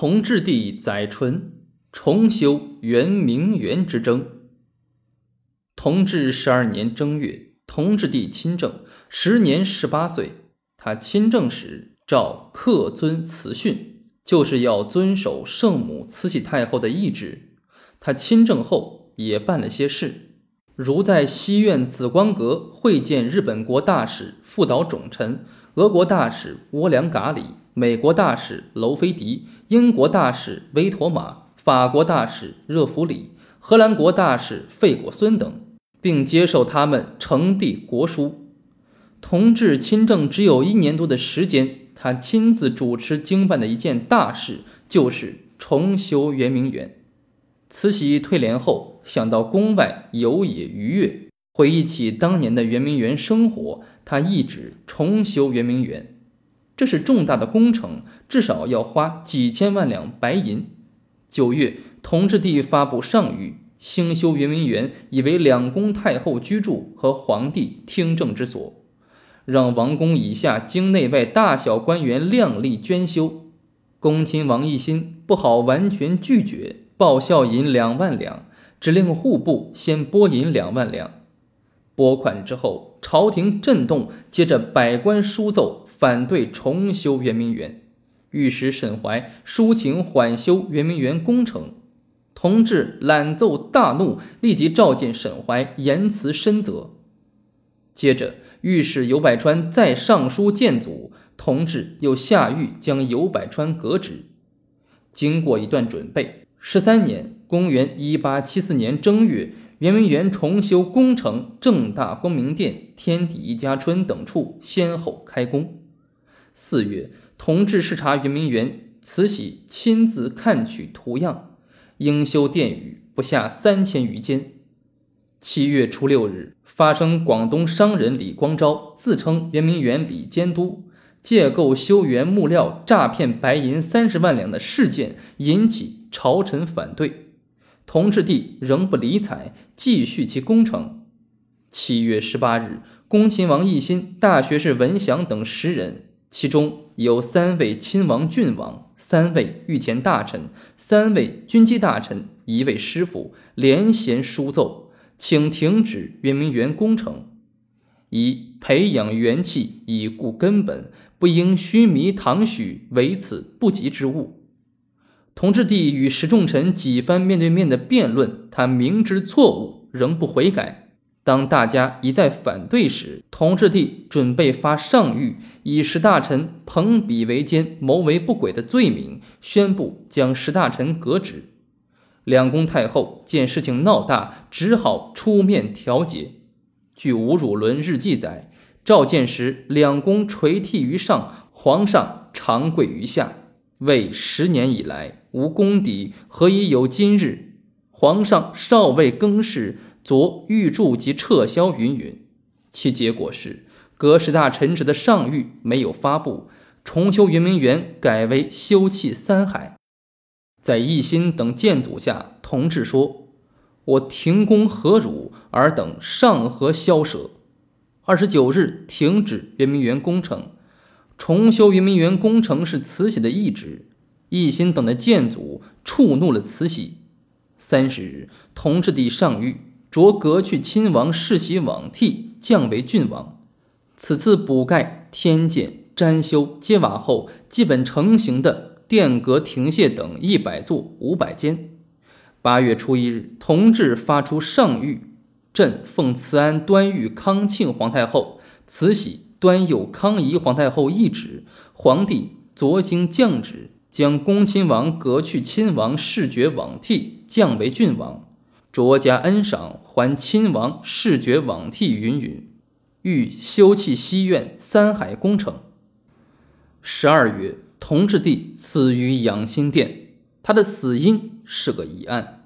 同治帝载淳重修圆明园之争。同治十二年正月，同治帝亲政，时年十八岁。他亲政时，诏恪遵慈训，就是要遵守圣母慈禧太后的懿旨。他亲政后，也办了些事，如在西苑紫光阁会见日本国大使富岛种臣、俄国大使窝良嘎里。美国大使娄菲迪、英国大使威妥玛、法国大使热弗里、荷兰国大使费果孙等，并接受他们呈递国书。同治亲政只有一年多的时间，他亲自主持经办的一件大事，就是重修圆明园。慈禧退帘后，想到宫外游冶愉悦，回忆起当年的圆明园生活，他一旨重修圆明园。这是重大的工程，至少要花几千万两白银。九月，同治帝发布上谕，兴修圆明园，以为两宫太后居住和皇帝听政之所，让王公以下京内外大小官员量力捐修。恭亲王奕欣不好完全拒绝，报效银两万两，只令户部先拨银两万两。拨款之后，朝廷震动，接着百官书奏。反对重修圆明园，御史沈怀抒情缓修圆明园工程。同治览奏大怒，立即召见沈怀，言辞深责。接着，御史尤百川再上书谏阻，同治又下谕将尤百川革职。经过一段准备，十三年（公元1874年）正月。圆明园重修工程，正大光明殿、天地一家春等处先后开工。四月，同治视察圆明园，慈禧亲自看取图样，应修殿宇不下三千余间。七月初六日，发生广东商人李光昭自称圆明园李监督，借购修园木料诈骗白银三十万两的事件，引起朝臣反对。同治帝仍不理睬，继续其工程。七月十八日，恭亲王奕欣、大学士文祥等十人，其中有三位亲王郡王、三位御前大臣、三位军机大臣、一位师傅，连衔书奏，请停止圆明园工程，以培养元气，以固根本，不应虚弥唐许，为此不吉之物。同治帝与石重臣几番面对面的辩论，他明知错误仍不悔改。当大家一再反对时，同治帝准备发上谕，以石大臣朋比为奸、谋为不轨的罪名，宣布将石大臣革职。两宫太后见事情闹大，只好出面调解。据吴汝伦日记载，召见时，两宫垂涕于上，皇上长跪于下。为十年以来无功底，何以有今日？皇上尚未更事，昨御铸即撤销，云云。其结果是，革十大臣职的上谕没有发布，重修圆明园改为修葺三海。在奕心等建祖下，同治说：“我停工何辱？尔等尚何萧舍？”二十九日停止圆明园工程。重修圆明园工程是慈禧的懿旨，奕心等的建祖触怒了慈禧。三十日，同治帝上谕，着革去亲王世袭罔替，降为郡王。此次补盖、添建、粘修、接瓦后，基本成型的殿阁、亭榭等一百座、五百间。八月初一日，同治发出上谕，朕奉慈安、端裕、康庆皇太后、慈禧。端佑康仪皇太后懿旨，皇帝昨经降旨，将恭亲王革去亲王世爵罔替，降为郡王，卓家恩赏，还亲王世爵罔替。云云，欲修葺西苑三海工程。十二月，同治帝死于养心殿，他的死因是个疑案。